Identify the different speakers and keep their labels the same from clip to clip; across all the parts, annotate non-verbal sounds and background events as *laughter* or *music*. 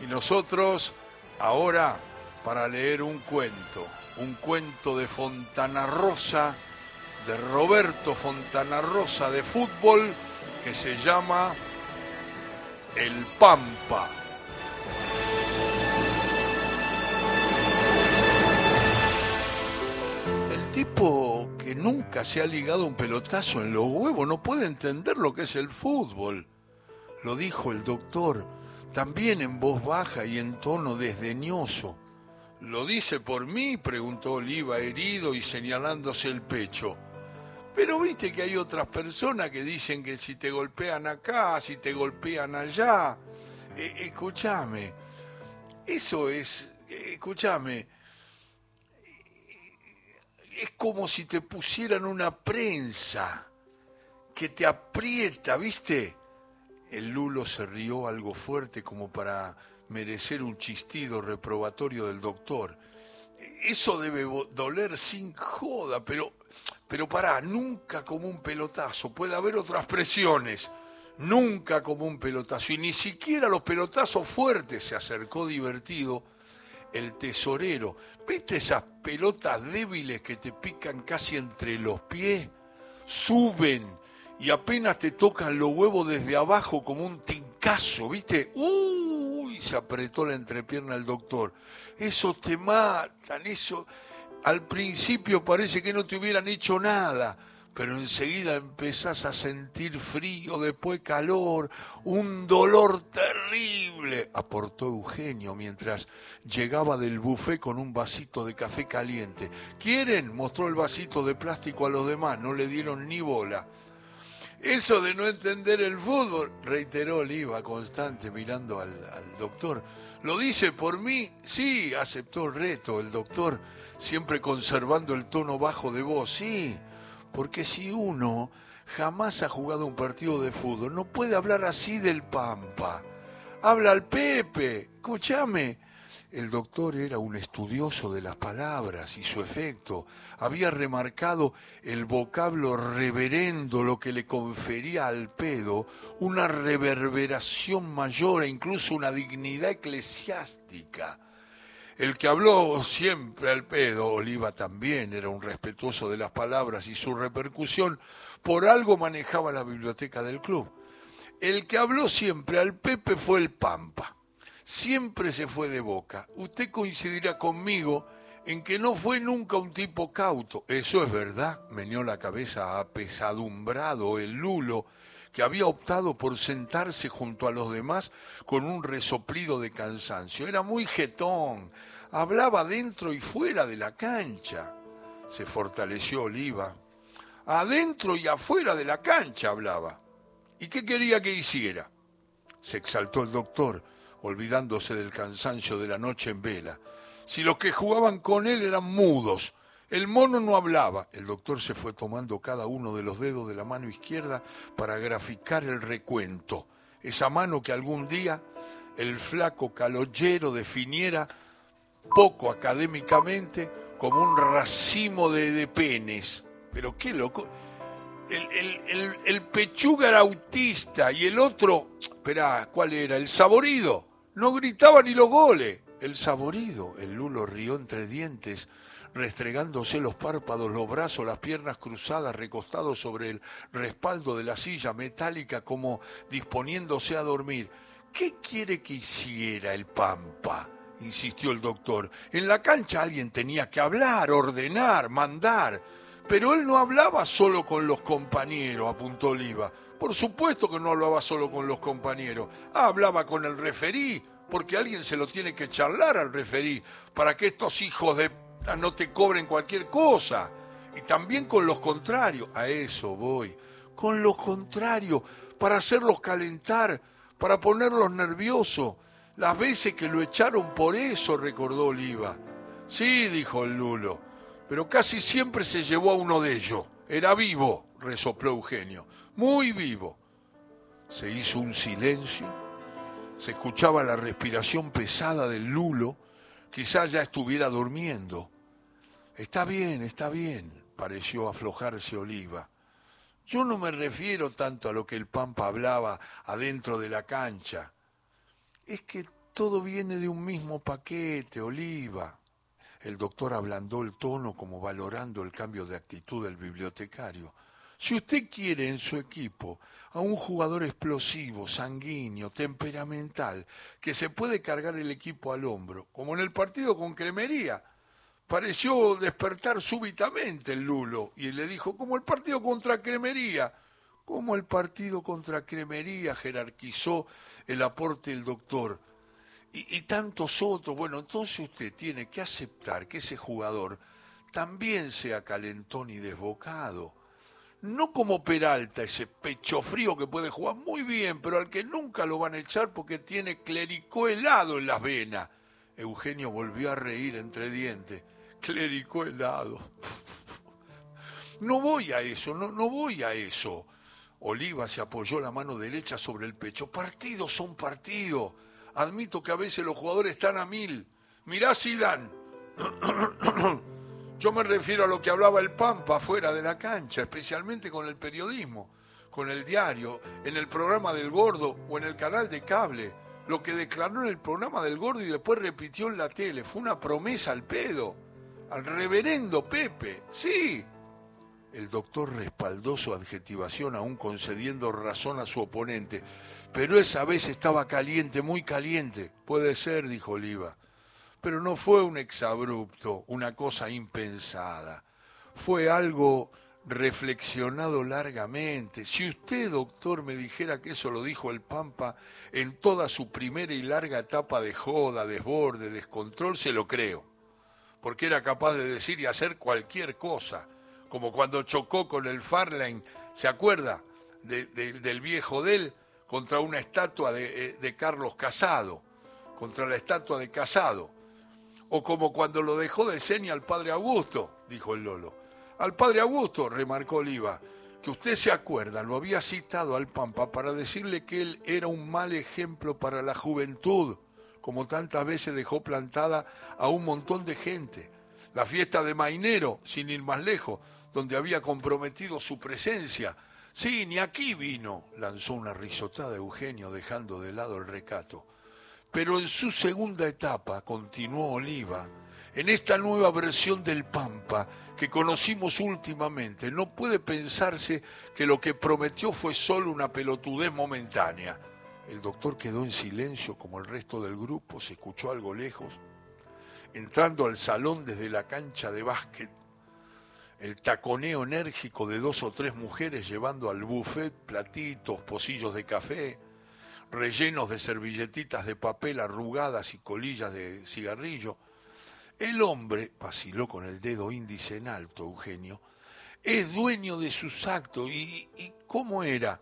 Speaker 1: Y nosotros ahora para leer un cuento, un cuento de Fontana Rosa, de Roberto Fontana Rosa de fútbol, que se llama El Pampa. El tipo que nunca se ha ligado un pelotazo en los huevos no puede entender lo que es el fútbol. Lo dijo el doctor, también en voz baja y en tono desdeñoso. ¿Lo dice por mí? preguntó Oliva, herido y señalándose el pecho. Pero viste que hay otras personas que dicen que si te golpean acá, si te golpean allá. Eh, escúchame, eso es, eh, escúchame, es como si te pusieran una prensa que te aprieta, ¿viste? El Lulo se rió algo fuerte como para merecer un chistido reprobatorio del doctor. Eso debe doler sin joda, pero, pero pará, nunca como un pelotazo. Puede haber otras presiones. Nunca como un pelotazo. Y ni siquiera los pelotazos fuertes se acercó divertido el tesorero. ¿Viste esas pelotas débiles que te pican casi entre los pies? Suben y apenas te tocan los huevos desde abajo como un tincazo, ¿viste? ¡Uy! Se apretó la entrepierna el doctor. Eso te matan, eso... Al principio parece que no te hubieran hecho nada, pero enseguida empezás a sentir frío, después calor, un dolor terrible, aportó Eugenio mientras llegaba del buffet con un vasito de café caliente. ¿Quieren? mostró el vasito de plástico a los demás, no le dieron ni bola. Eso de no entender el fútbol, reiteró Oliva constante mirando al, doctor. ¿Lo dice por mí? Sí, aceptó el reto el doctor, siempre conservando el tono bajo de voz. Sí, porque si uno jamás ha jugado un partido de fútbol, no puede hablar así del Pampa. Habla al Pepe, escúchame. El doctor era un estudioso de las palabras y su efecto había remarcado el vocablo reverendo, lo que le confería al pedo una reverberación mayor e incluso una dignidad eclesiástica. El que habló siempre al pedo, Oliva también era un respetuoso de las palabras y su repercusión, por algo manejaba la biblioteca del club. El que habló siempre al Pepe fue el Pampa. Siempre se fue de boca. Usted coincidirá conmigo en que no fue nunca un tipo cauto. Eso es verdad, meneó la cabeza apesadumbrado el Lulo, que había optado por sentarse junto a los demás con un resoplido de cansancio. Era muy jetón, hablaba dentro y fuera de la cancha. Se fortaleció Oliva. Adentro y afuera de la cancha hablaba. ¿Y qué quería que hiciera? Se exaltó el doctor, olvidándose del cansancio de la noche en vela si los que jugaban con él eran mudos. El mono no hablaba. El doctor se fue tomando cada uno de los dedos de la mano izquierda para graficar el recuento. Esa mano que algún día el flaco caloyero definiera poco académicamente como un racimo de, penes. Pero qué loco. El, el, pechuga era autista y el otro, espera, ¿cuál era? El saborido. No gritaba ni los goles. El saborido, el lulo rió entre dientes, restregándose los párpados, los brazos, las piernas cruzadas, recostado sobre el respaldo de la silla metálica como disponiéndose a dormir. ¿Qué quiere que hiciera el Pampa? insistió el doctor. En la cancha alguien tenía que hablar, ordenar, mandar. Pero él no hablaba solo con los compañeros, apuntó Oliva. Por supuesto que no hablaba solo con los compañeros. hablaba con el referí, porque alguien se lo tiene que charlar al referí para que estos hijos de no te cobren cualquier cosa. Y también con los contrarios, a eso voy, con los contrarios, para hacerlos calentar, para ponerlos nerviosos. Las veces que lo echaron por eso, recordó Oliva. Sí, dijo el Lulo, pero casi siempre se llevó a uno de ellos. Era vivo, resopló Eugenio, muy vivo. Se hizo un silencio se escuchaba la respiración pesada del lulo, quizás ya estuviera durmiendo. Está bien, está bien, pareció aflojarse Oliva. Yo no me refiero tanto a lo que el Pampa hablaba adentro de la cancha. Es que todo viene de un mismo paquete, Oliva. El doctor ablandó el tono como valorando el cambio de actitud del bibliotecario. Si usted quiere en su equipo a un jugador explosivo, sanguíneo, temperamental, que se puede cargar el equipo al hombro, como en el partido con Cremería, pareció despertar súbitamente el Lulo y le dijo, como el partido contra Cremería, como el partido contra Cremería jerarquizó el aporte del doctor. Y, tantos otros, bueno, entonces usted tiene que aceptar que ese jugador también sea calentón y desbocado no como Peralta, ese pecho frío que puede jugar muy bien, pero al que nunca lo van a echar porque tiene clericó helado en las venas. Eugenio volvió a reír entre dientes. Clericó helado. *laughs* No voy a eso, no, no voy a eso. Oliva se apoyó la mano derecha sobre el pecho. Partidos son partidos. Admito que a veces los jugadores están a mil. Mirá Zidane. *clears throat* Yo me refiero a lo que hablaba el Pampa fuera de la cancha, especialmente con el periodismo, con el diario, en el programa del Gordo o en el canal de cable. Lo que declaró en el programa del Gordo y después repitió en la tele fue una promesa al pedo, al reverendo Pepe. Sí. El doctor respaldó su adjetivación aún concediendo razón a su oponente, pero esa vez estaba caliente, muy caliente. Puede ser, dijo Oliva pero no fue un exabrupto, una cosa impensada. Fue algo reflexionado largamente. Si usted, doctor, me dijera que eso lo dijo el Pampa en toda su primera y larga etapa de joda, desborde, descontrol, se lo creo. Porque era capaz de decir y hacer cualquier cosa, como cuando chocó con el Farline, ¿se acuerda? del viejo de él contra una estatua de, eh, de Carlos Casado, contra la estatua de Casado o como cuando lo dejó de seña al padre Augusto, dijo el Lolo. Al padre Augusto, remarcó Oliva, que usted se acuerda, lo había citado al Pampa para decirle que él era un mal ejemplo para la juventud, como tantas veces dejó plantada a un montón de gente. La fiesta de Mainero, sin ir más lejos, donde había comprometido su presencia. Sí, ni aquí vino, lanzó una risotada Eugenio dejando de lado el recato. Pero en su segunda etapa, continuó Oliva, en esta nueva versión del Pampa que conocimos últimamente, no puede pensarse que lo que prometió fue solo una pelotudez momentánea. El doctor quedó en silencio como el resto del grupo, se escuchó algo lejos. Entrando al salón desde la cancha de básquet, el taconeo enérgico de dos o tres mujeres llevando al buffet platitos, pocillos de café, rellenos de servilletitas de papel arrugadas y colillas de cigarrillo. El hombre, vaciló con el dedo índice en alto, Eugenio, es dueño de sus actos y, y ¿cómo era?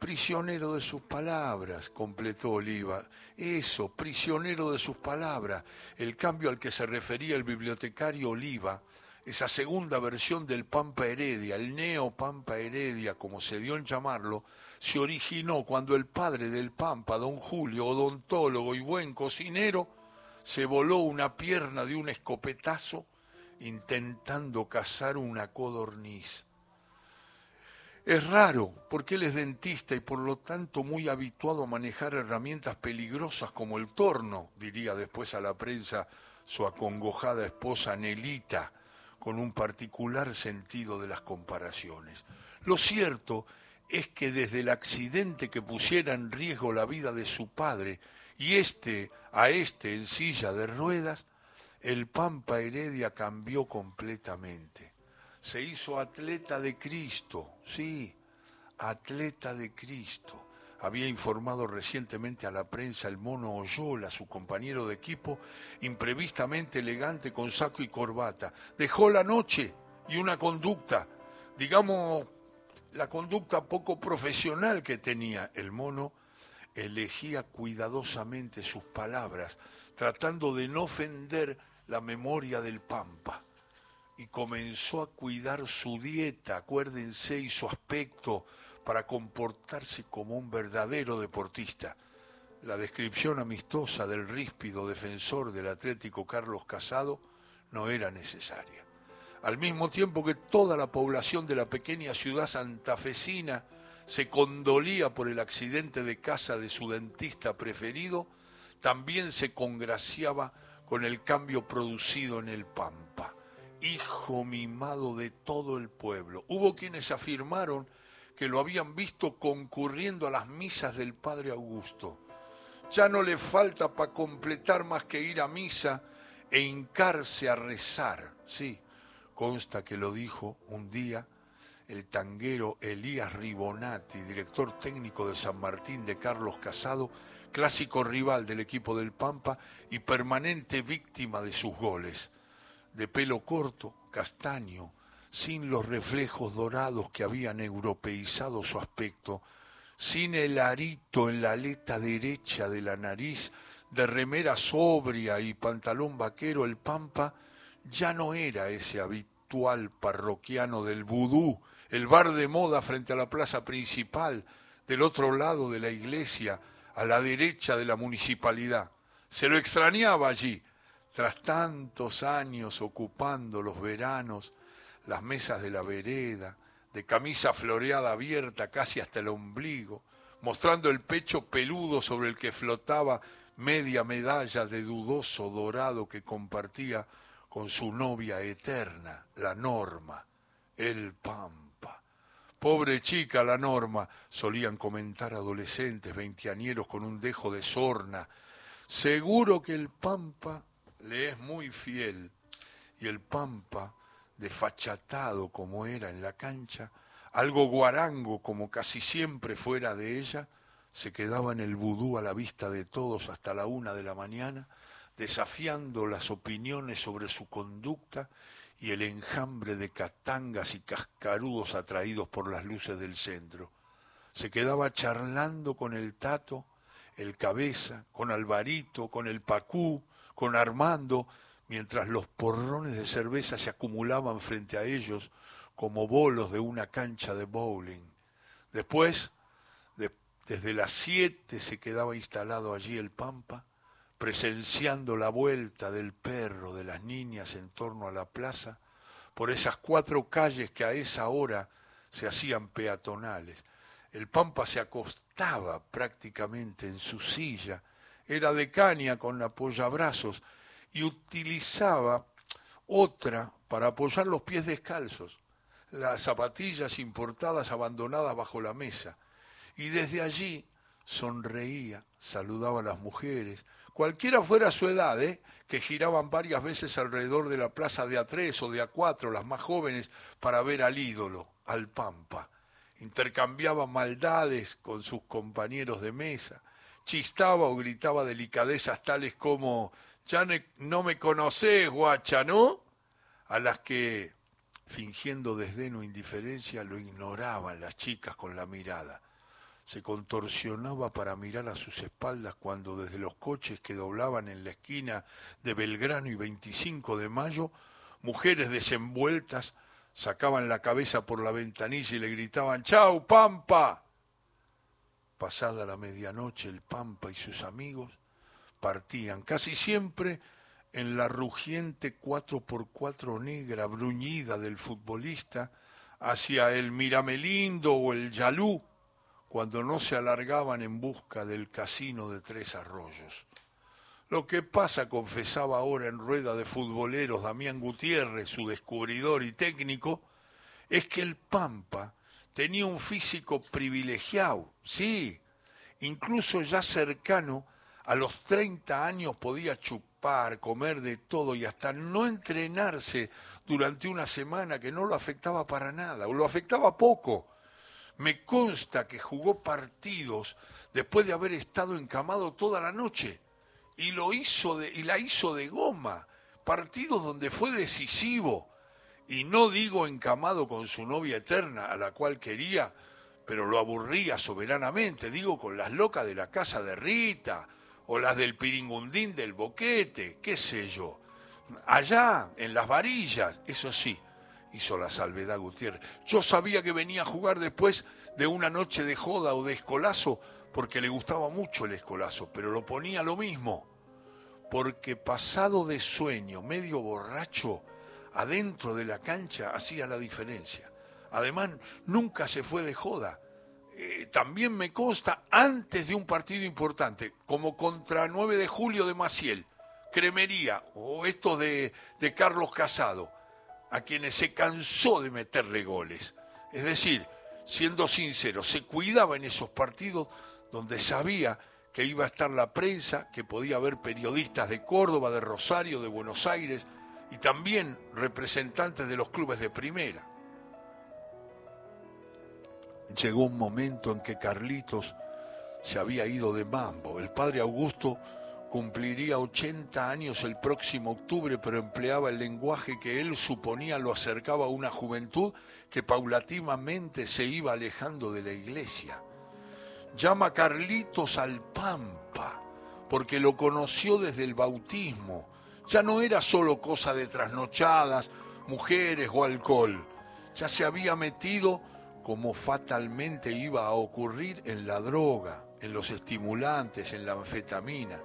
Speaker 1: Prisionero de sus palabras, completó Oliva. Eso, prisionero de sus palabras. El cambio al que se refería el bibliotecario Oliva, esa segunda versión del Pampa Heredia, el Neo Pampa Heredia, como se dio en llamarlo, se originó cuando el padre del Pampa, don Julio, odontólogo y buen cocinero, se voló una pierna de un escopetazo intentando cazar una codorniz. Es raro, porque él es dentista y por lo tanto muy habituado a manejar herramientas peligrosas como el torno, diría después a la prensa su acongojada esposa Nelita, con un particular sentido de las comparaciones. Lo cierto es que desde el accidente que pusiera en riesgo la vida de su padre y este a este en silla de ruedas, el Pampa Heredia cambió completamente. Se hizo atleta de Cristo, sí, atleta de Cristo. Había informado recientemente a la prensa el mono Oyola, su compañero de equipo, imprevistamente elegante con saco y corbata. Dejó la noche y una conducta, digamos, la conducta poco profesional que tenía el mono, elegía cuidadosamente sus palabras, tratando de no ofender la memoria del Pampa. Y comenzó a cuidar su dieta, acuérdense, y su aspecto para comportarse como un verdadero deportista. La descripción amistosa del ríspido defensor del Atlético Carlos Casado no era necesaria al mismo tiempo que toda la población de la pequeña ciudad santafesina se condolía por el accidente de casa de su dentista preferido, también se congraciaba con el cambio producido en el Pampa. Hijo mimado de todo el pueblo. Hubo quienes afirmaron que lo habían visto concurriendo a las misas del Padre Augusto. Ya no le falta para completar más que ir a misa e hincarse a rezar. Sí, consta que lo dijo un día el tanguero Elías Ribonati, director técnico de San Martín de Carlos Casado, clásico rival del equipo del Pampa y permanente víctima de sus goles. De pelo corto, castaño, sin los reflejos dorados que habían europeizado su aspecto, sin el arito en la aleta derecha de la nariz, de remera sobria y pantalón vaquero, el Pampa ya no era ese habitual parroquiano del vudú, el bar de moda frente a la plaza principal, del otro lado de la iglesia, a la derecha de la municipalidad. Se lo extrañaba allí, tras tantos años ocupando los veranos, las mesas de la vereda, de camisa floreada abierta casi hasta el ombligo, mostrando el pecho peludo sobre el que flotaba media medalla de dudoso dorado que compartía con su novia eterna, la Norma, el Pampa. Pobre chica la Norma, solían comentar adolescentes veintiañeros con un dejo de sorna. Seguro que el Pampa le es muy fiel y el Pampa desfachatado como era en la cancha, algo guarango como casi siempre fuera de ella, se quedaba en el vudú a la vista de todos hasta la una de la mañana, desafiando las opiniones sobre su conducta y el enjambre de catangas y cascarudos atraídos por las luces del centro. Se quedaba charlando con el Tato, el Cabeza, con Alvarito, con el Pacú, con Armando, mientras los porrones de cerveza se acumulaban frente a ellos como bolos de una cancha de bowling. Después, desde las siete se quedaba instalado allí el Pampa, presenciando la vuelta del perro de las niñas en torno a la plaza, por esas cuatro calles que a esa hora se hacían peatonales. El Pampa se acostaba prácticamente en su silla, era de caña con apoyabrazos, y utilizaba otra para apoyar los pies descalzos, las zapatillas importadas abandonadas bajo la mesa. Y desde allí sonreía, saludaba a las mujeres, cualquiera fuera su edad, ¿eh? que giraban varias veces alrededor de la plaza de A3 o de A4, las más jóvenes, para ver al ídolo, al Pampa. Intercambiaba maldades con sus compañeros de mesa, chistaba o gritaba delicadezas tales como ya no me conocés, guacha, ¿no? A las que, fingiendo desdén o indiferencia, lo ignoraban las chicas con la mirada. Se contorsionaba para mirar a sus espaldas cuando desde los coches que doblaban en la esquina de Belgrano y 25 de Mayo, mujeres desenvueltas sacaban la cabeza por la ventanilla y le gritaban ¡Chau, Pampa! Pasada la medianoche, el Pampa y sus amigos partían, casi siempre en la rugiente 4x4 negra bruñida del futbolista, hacia el Miramelindo o el Yalú, cuando no se alargaban en busca del casino de Tres Arroyos. Lo que pasa, confesaba ahora en rueda de futboleros Damián Gutiérrez, su descubridor y técnico, es que el Pampa tenía un físico privilegiado, sí, incluso ya cercano a los 30 años podía chupar, comer de todo y hasta no entrenarse durante una semana que no lo afectaba para nada, o lo afectaba poco. Me consta que jugó partidos después de haber estado encamado toda la noche y lo hizo de, y la hizo de goma, partidos donde fue decisivo. Y no digo encamado con su novia eterna, a la cual quería, pero lo aburría soberanamente, digo con las locas de la casa de Rita, o las del piringundín del boquete, qué sé yo. Allá, en las varillas, eso sí, hizo la salvedad Gutiérrez. Yo sabía que venía a jugar después de una noche de joda o de escolazo, porque le gustaba mucho el escolazo, pero lo ponía lo mismo, porque pasado de sueño, medio borracho, adentro de la cancha hacía la diferencia. Además, nunca se fue de joda, eh, también me consta antes de un partido importante, como contra 9 de julio de Maciel, Cremería o esto de, de Carlos Casado, a quienes se cansó de meterle goles. Es decir, siendo sincero, se cuidaba en esos partidos donde sabía que iba a estar la prensa, que podía haber periodistas de Córdoba, de Rosario, de Buenos Aires y también representantes de los clubes de primera llegó un momento en que Carlitos se había ido de mambo. El padre Augusto cumpliría 80 años el próximo octubre, pero empleaba el lenguaje que él suponía lo acercaba a una juventud que paulatinamente se iba alejando de la iglesia. Llama Carlitos al Pampa, porque lo conoció desde el bautismo. Ya no era solo cosa de trasnochadas, mujeres o alcohol. Ya se había metido como fatalmente iba a ocurrir en la droga, en los estimulantes, en la anfetamina.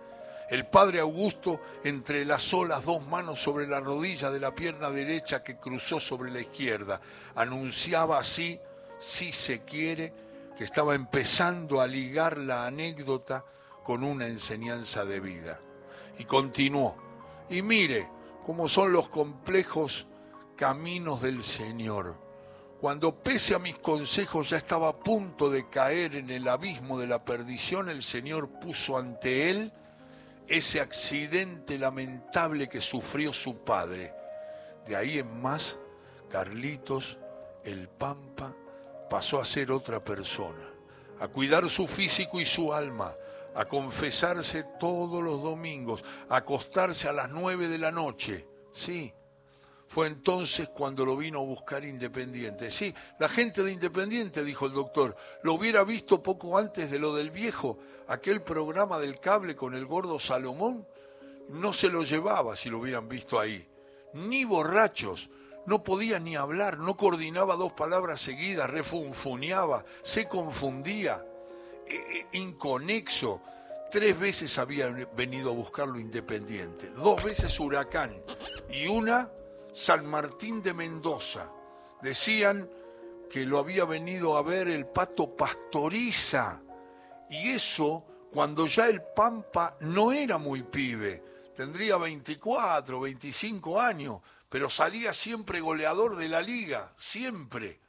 Speaker 1: El padre Augusto entrelazó las dos manos sobre la rodilla de la pierna derecha que cruzó sobre la izquierda. Anunciaba así, si se quiere, que estaba empezando a ligar la anécdota con una enseñanza de vida. Y continuó, y mire cómo son los complejos caminos del Señor cuando pese a mis consejos ya estaba a punto de caer en el abismo de la perdición, el Señor puso ante él ese accidente lamentable que sufrió su padre. De ahí en más, Carlitos, el Pampa, pasó a ser otra persona, a cuidar su físico y su alma, a confesarse todos los domingos, a acostarse a las nueve de la noche. Sí, fue entonces cuando lo vino a buscar Independiente. Sí, la gente de Independiente, dijo el doctor, lo hubiera visto poco antes de lo del viejo, aquel programa del cable con el gordo Salomón, no se lo llevaba si lo hubieran visto ahí. Ni borrachos, no podía ni hablar, no coordinaba dos palabras seguidas, refunfuneaba, se confundía, e, e, inconexo. Tres veces había venido a buscarlo Independiente, dos veces Huracán y una San Martín de Mendoza. Decían que lo había venido a ver el pato pastoriza. Y eso cuando ya el Pampa no era muy pibe, tendría 24, 25 años, pero salía siempre goleador de la liga, siempre.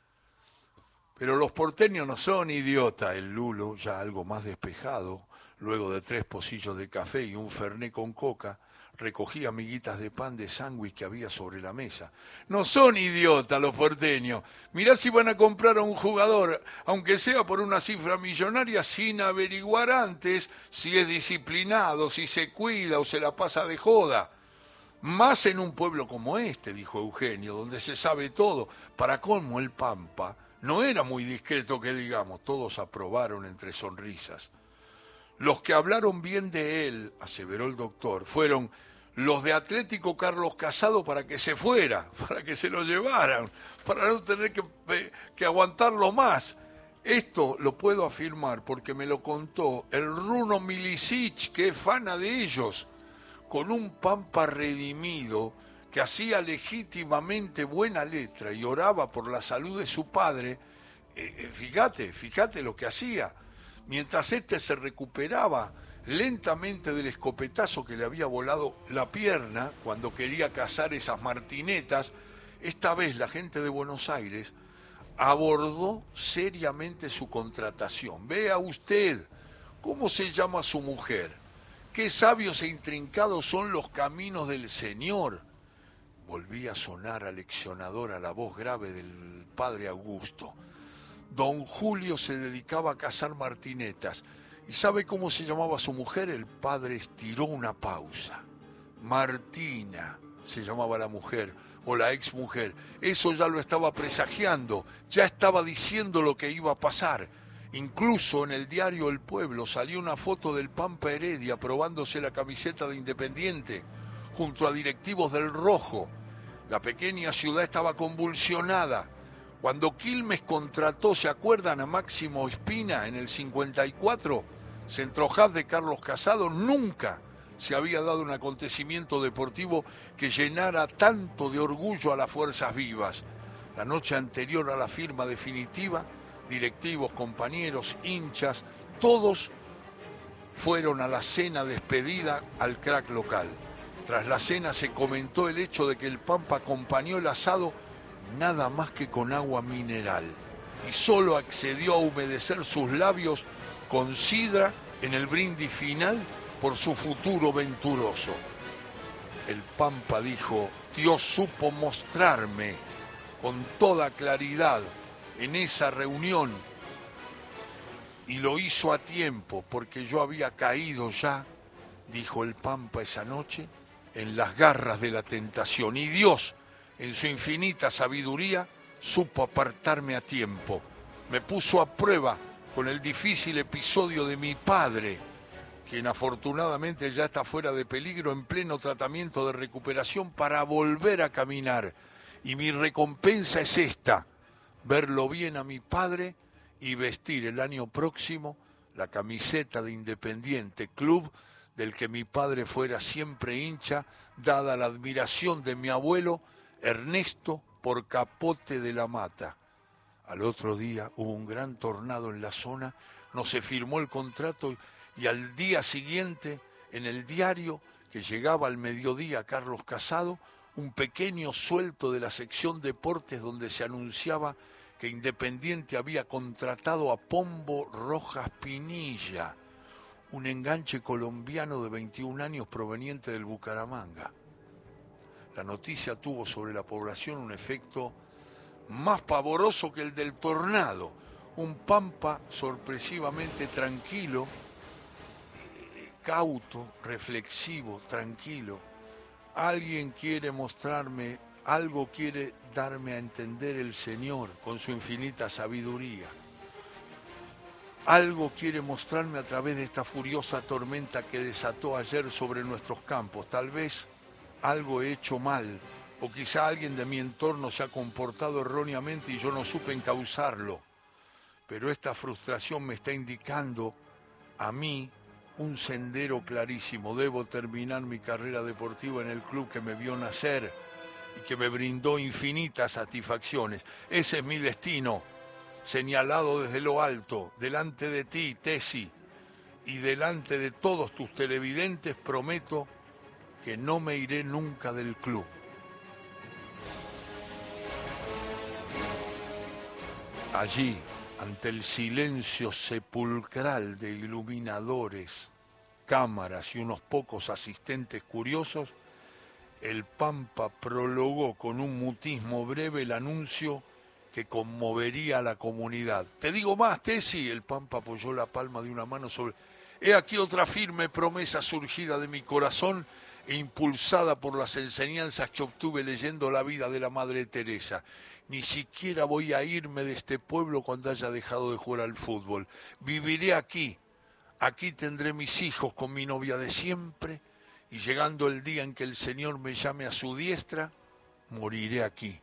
Speaker 1: Pero los porteños no son idiotas, el Lulo, ya algo más despejado, luego de tres pocillos de café y un ferné con coca, recogía miguitas de pan de sándwich que había sobre la mesa. No son idiotas los porteños. Mirá si van a comprar a un jugador, aunque sea por una cifra millonaria, sin averiguar antes si es disciplinado, si se cuida o se la pasa de joda. Más en un pueblo como este, dijo Eugenio, donde se sabe todo. Para colmo el Pampa no era muy discreto que digamos, todos aprobaron entre sonrisas. Los que hablaron bien de él, aseveró el doctor, fueron los de Atlético Carlos Casado para que se fuera, *laughs* para que se lo llevaran, para no tener que, que aguantarlo más. Esto lo puedo afirmar porque me lo contó el Runo Milicic, que es fana de ellos, con un pampa redimido que hacía legítimamente buena letra y oraba por la salud de su padre. Eh, eh, fíjate, fíjate lo que hacía. Mientras éste se recuperaba, lentamente del escopetazo que le había volado la pierna cuando quería cazar esas martinetas, esta vez la gente de Buenos Aires abordó seriamente su contratación. Vea usted cómo se llama su mujer, qué sabios e intrincados son los caminos del Señor. Volvía a sonar aleccionadora la voz grave del padre Augusto. Don Julio se dedicaba a cazar martinetas ¿Y sabe cómo se llamaba su mujer? El padre estiró una pausa. Martina se llamaba la mujer o la ex mujer. Eso ya lo estaba presagiando, ya estaba diciendo lo que iba a pasar. Incluso en el diario El Pueblo salió una foto del Pampa Heredia probándose la camiseta de Independiente junto a directivos del Rojo. La pequeña ciudad estaba convulsionada. Cuando Quilmes contrató, ¿se acuerdan a Máximo Espina en el 54? Centrojaz de Carlos Casado nunca se había dado un acontecimiento deportivo que llenara tanto de orgullo a las fuerzas vivas. La noche anterior a la firma definitiva, directivos, compañeros, hinchas, todos fueron a la cena despedida al crack local. Tras la cena se comentó el hecho de que el Pampa acompañó el asado nada más que con agua mineral y solo accedió a humedecer sus labios con sidra en el brindis final por su futuro venturoso. El Pampa dijo, Dios supo mostrarme con toda claridad en esa reunión y lo hizo a tiempo porque yo había caído ya, dijo el Pampa esa noche, en las garras de la tentación. Y Dios, en su infinita sabiduría, supo apartarme a tiempo. Me puso a prueba con el difícil episodio de mi padre, quien afortunadamente ya está fuera de peligro en pleno tratamiento de recuperación para volver a caminar. Y mi recompensa es esta, verlo bien a mi padre y vestir el año próximo la camiseta de Independiente Club del que mi padre fuera siempre hincha, dada la admiración de mi abuelo Ernesto por Capote de la Mata. Al otro día hubo un gran tornado en la zona, no se firmó el contrato y al día siguiente, en el diario que llegaba al mediodía Carlos Casado, un pequeño suelto de la sección deportes donde se anunciaba que Independiente había contratado a Pombo Rojas Pinilla, un enganche colombiano de 21 años proveniente del Bucaramanga. La noticia tuvo sobre la población un efecto más pavoroso que el del tornado. Un pampa sorpresivamente tranquilo, eh, cauto, reflexivo, tranquilo. Alguien quiere mostrarme, algo quiere darme a entender el Señor con su infinita sabiduría. Algo quiere mostrarme a través de esta furiosa tormenta que desató ayer sobre nuestros campos. Tal vez algo he hecho mal o quizá alguien de mi entorno se ha comportado erróneamente y yo no supe encauzarlo. Pero esta frustración me está indicando a mí un sendero clarísimo. Debo terminar mi carrera deportiva en el club que me vio nacer y que me brindó infinitas satisfacciones. Ese es mi destino, señalado desde lo alto, delante de ti, Tesi, y delante de todos tus televidentes, prometo que no me iré nunca del club. Allí, ante el silencio sepulcral de iluminadores, cámaras y unos pocos asistentes curiosos, el Pampa prologó con un mutismo breve el anuncio que conmovería a la comunidad. Te digo más, Tesi, el Pampa apoyó la palma de una mano sobre... He aquí otra firme promesa surgida de mi corazón impulsada por las enseñanzas que obtuve leyendo la vida de la Madre Teresa. Ni siquiera voy a irme de este pueblo cuando haya dejado de jugar al fútbol. Viviré aquí. Aquí tendré mis hijos con mi novia de siempre y llegando el día en que el Señor me llame a su diestra, moriré aquí.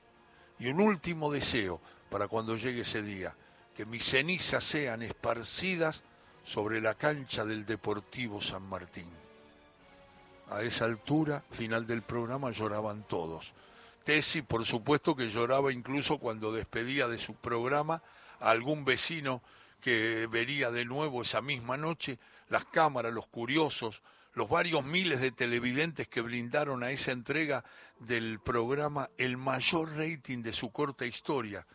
Speaker 1: Y un último deseo para cuando llegue ese día, que mis cenizas sean esparcidas sobre la cancha del Deportivo San Martín. A esa altura, final del programa, lloraban todos. Tesi, por supuesto que lloraba incluso cuando despedía de su programa a algún vecino que vería de nuevo esa misma noche, las cámaras, los curiosos, los varios miles de televidentes que brindaron a esa entrega del programa el mayor rating de su corta historia.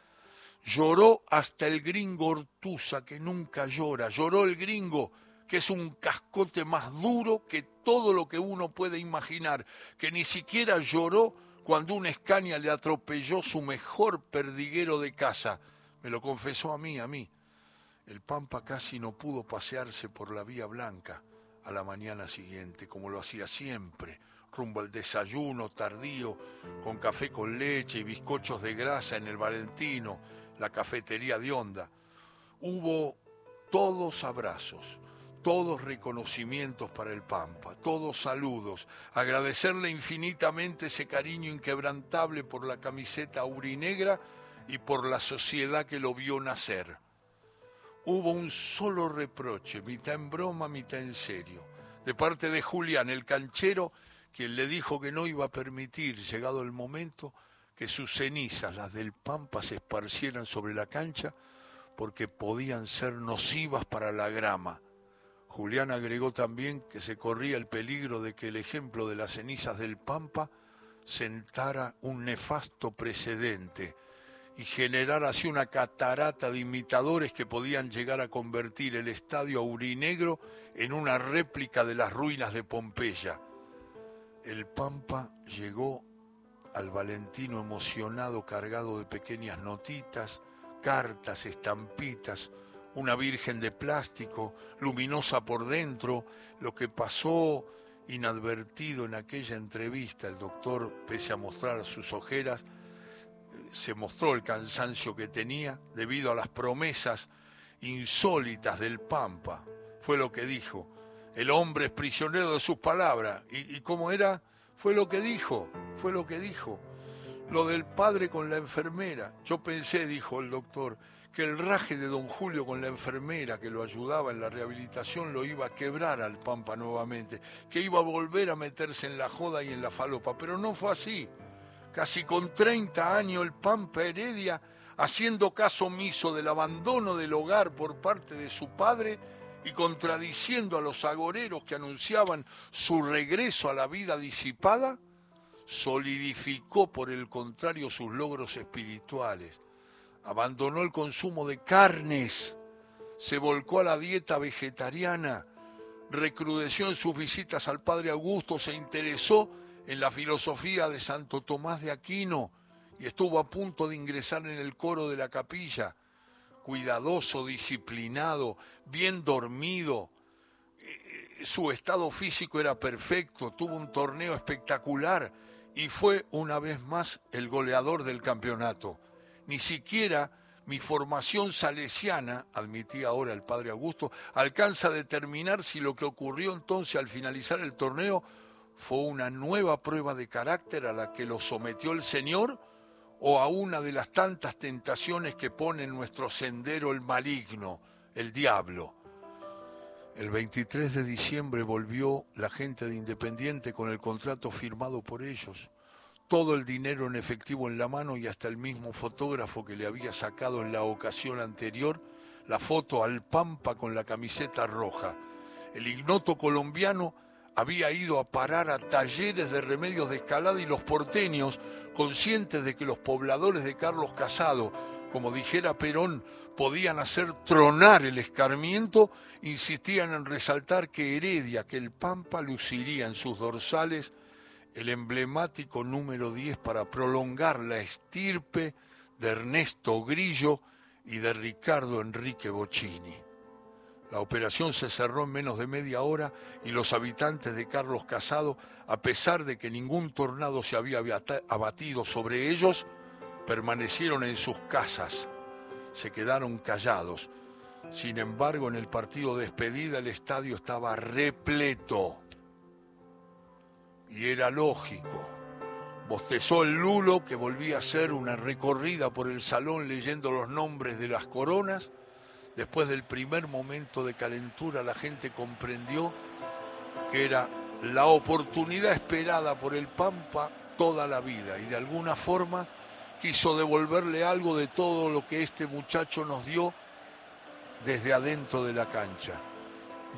Speaker 1: Lloró hasta el gringo Ortuza, que nunca llora. Lloró el gringo que es un cascote más duro que todo lo que uno puede imaginar, que ni siquiera lloró cuando una escaña le atropelló su mejor perdiguero de casa. Me lo confesó a mí, a mí. El Pampa casi no pudo pasearse por la Vía Blanca a la mañana siguiente, como lo hacía siempre, rumbo al desayuno tardío, con café con leche y bizcochos de grasa en el Valentino, la cafetería de Onda. Hubo todos abrazos, todos reconocimientos para el Pampa, todos saludos, agradecerle infinitamente ese cariño inquebrantable por la camiseta aurinegra y por la sociedad que lo vio nacer. Hubo un solo reproche, mitad en broma, mitad en serio, de parte de Julián, el canchero, quien le dijo que no iba a permitir, llegado el momento, que sus cenizas, las del Pampa, se esparcieran sobre la cancha, porque podían ser nocivas para la grama. Julián agregó también que se corría el peligro de que el ejemplo de las cenizas del Pampa sentara un nefasto precedente y generara así una catarata de imitadores que podían llegar a convertir el estadio aurinegro en una réplica de las ruinas de Pompeya. El Pampa llegó al Valentino emocionado, cargado de pequeñas notitas, cartas, estampitas, una virgen de plástico, luminosa por dentro, lo que pasó inadvertido en aquella entrevista, el doctor, pese a mostrar sus ojeras, se mostró el cansancio que tenía debido a las promesas insólitas del Pampa. Fue lo que dijo. El hombre es prisionero de sus palabras. ¿Y, y cómo era? Fue lo que dijo, fue lo que dijo. Lo del padre con la enfermera. Yo pensé, dijo el doctor, que el raje de don Julio con la enfermera que lo ayudaba en la rehabilitación lo iba a quebrar al Pampa nuevamente, que iba a volver a meterse en la joda y en la falopa, pero no fue así. Casi con 30 años el Pampa Heredia, haciendo caso omiso del abandono del hogar por parte de su padre y contradiciendo a los agoreros que anunciaban su regreso a la vida disipada, solidificó por el contrario sus logros espirituales abandonó el consumo de carnes, se volcó a la dieta vegetariana, recrudeció en sus visitas al Padre Augusto, se interesó en la filosofía de Santo Tomás de Aquino y estuvo a punto de ingresar en el coro de la capilla, cuidadoso, disciplinado, bien dormido. Eh, su estado físico era perfecto, tuvo un torneo espectacular y fue una vez más el goleador del campeonato ni siquiera mi formación salesiana, admitía ahora el padre Augusto, alcanza a determinar si lo que ocurrió entonces al finalizar el torneo fue una nueva prueba de carácter a la que lo sometió el Señor o a una de las tantas tentaciones que pone en nuestro sendero el maligno, el diablo. El 23 de diciembre volvió la gente de Independiente con el contrato firmado por ellos todo el dinero en efectivo en la mano y hasta el mismo fotógrafo que le había sacado en la ocasión anterior la foto al Pampa con la camiseta roja. El ignoto colombiano había ido a parar a talleres de remedios de escalada y los porteños, conscientes de que los pobladores de Carlos Casado, como dijera Perón, podían hacer tronar el escarmiento, insistían en resaltar que Heredia, que el Pampa luciría en sus dorsales el emblemático número 10 para prolongar la estirpe de Ernesto Grillo y de Ricardo Enrique Bocini. La operación se cerró en menos de media hora y los habitantes de Carlos Casado, a pesar de que ningún tornado se había abatido sobre ellos, permanecieron en sus casas, se quedaron callados. Sin embargo, en el partido de despedida el estadio estaba repleto y era lógico. Bostezó el Lulo, que volvía a hacer una recorrida por el salón leyendo los nombres de las coronas. Después del primer momento de calentura, la gente comprendió que era la oportunidad esperada por el Pampa toda la vida y de alguna forma quiso devolverle algo de todo lo que este muchacho nos dio desde adentro de la cancha.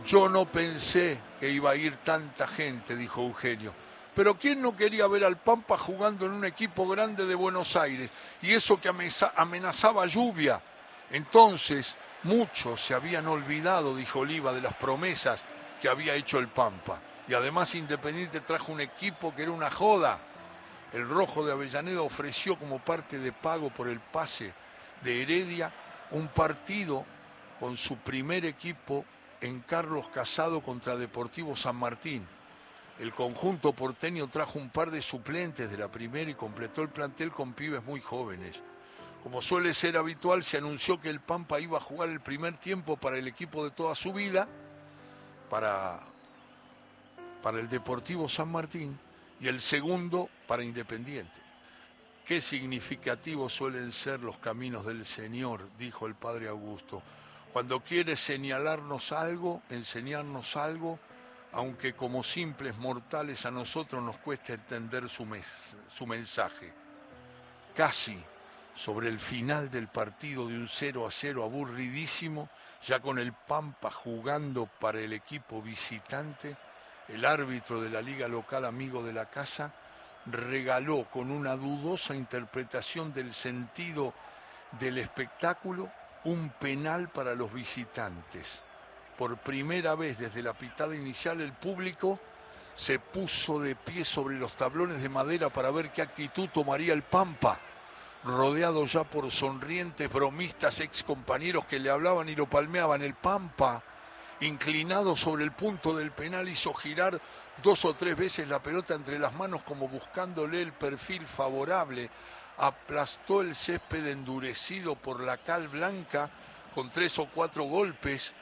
Speaker 1: Yo no pensé que iba a ir tanta gente, dijo Eugenio. Pero ¿quién no quería ver al Pampa jugando en un equipo grande de Buenos Aires? Y eso que amenazaba lluvia. Entonces, muchos se habían olvidado, dijo Oliva, de las promesas que había hecho el Pampa. Y además Independiente trajo un equipo que era una joda. El Rojo de Avellaneda ofreció como parte de pago por el pase de Heredia un partido con su primer equipo en Carlos Casado contra Deportivo San Martín. El conjunto porteño trajo un par de suplentes de la primera y completó el plantel con pibes muy jóvenes. Como suele ser habitual, se anunció que el Pampa iba a jugar el primer tiempo para el equipo de toda su vida, para, para el Deportivo San Martín, y el segundo para Independiente. Qué significativos suelen ser los caminos del Señor, dijo el Padre Augusto. Cuando quiere señalarnos algo, enseñarnos algo, aunque como simples mortales a nosotros nos cueste entender su, su mensaje. Casi sobre el final del partido de un 0 a 0 aburridísimo, ya con el Pampa jugando para el equipo visitante, el árbitro de la liga local amigo de la casa regaló con una dudosa interpretación del sentido del espectáculo un penal para los visitantes. Por primera vez desde la pitada inicial el público se puso de pie sobre los tablones de madera para ver qué actitud tomaría el Pampa, rodeado ya por sonrientes bromistas ex compañeros que le hablaban y lo palmeaban. El Pampa, inclinado sobre el punto del penal, hizo girar dos o tres veces la pelota entre las manos como buscándole el perfil favorable. Aplastó el césped endurecido por la cal blanca con tres o cuatro golpes.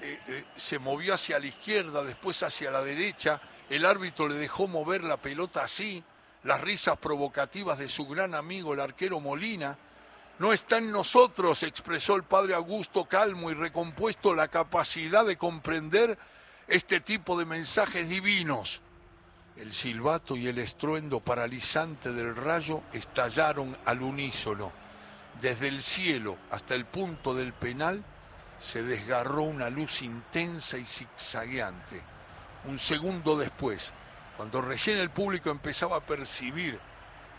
Speaker 1: Eh, eh, se movió hacia la izquierda, después hacia la derecha el árbitro le dejó mover la pelota así, las risas provocativas de su gran amigo el arquero Molina. No está en nosotros, expresó el padre Augusto calmo y recompuesto la capacidad de comprender este tipo de mensajes divinos. El silbato y el estruendo paralizante del rayo estallaron al unísono. Desde el cielo hasta el punto del penal se desgarró una luz intensa y zigzagueante un segundo después, cuando recién el público empezaba a percibir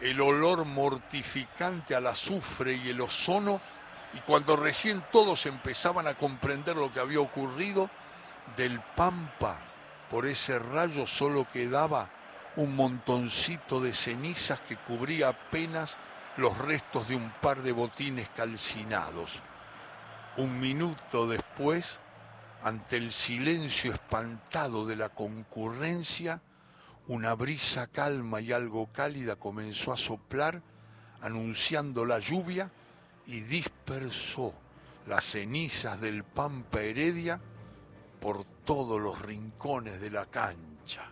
Speaker 1: el olor mortificante al azufre y el ozono, y cuando recién todos empezaban a comprender lo que había ocurrido, del pampa por ese rayo solo quedaba un montoncito de cenizas que cubría apenas los restos de un par de botines calcinados. Un minuto después, ante el silencio espantado de la concurrencia, una brisa calma y algo cálida comenzó a soplar, anunciando la lluvia y dispersó las cenizas del Pampa Heredia por todos los rincones de la cancha.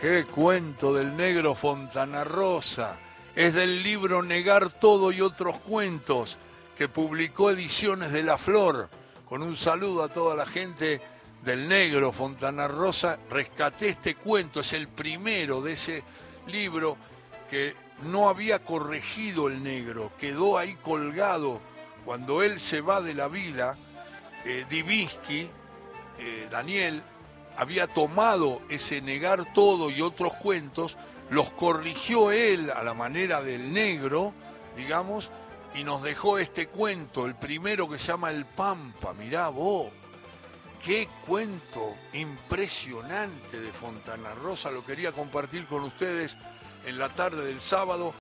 Speaker 1: Qué cuento del negro Fontana Rosa. Es del libro Negar todo y otros cuentos que publicó Ediciones de la Flor. Con un saludo a toda la gente del negro Fontana Rosa. Rescaté este cuento, es el primero de ese libro que no había corregido el negro, quedó ahí colgado cuando él se va de la vida. Eh, Divinsky, eh, Daniel, había tomado ese negar todo y otros cuentos, los corrigió él a la manera del negro, digamos, y nos dejó este cuento, el primero que se llama El Pampa. Mirá vos, qué cuento impresionante de Fontana Rosa, lo quería compartir con ustedes en la tarde del sábado.